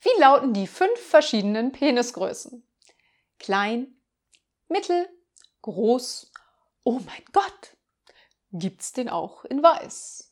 Wie lauten die fünf verschiedenen Penisgrößen? Klein, mittel, groß. Oh mein Gott! Gibt's den auch in weiß?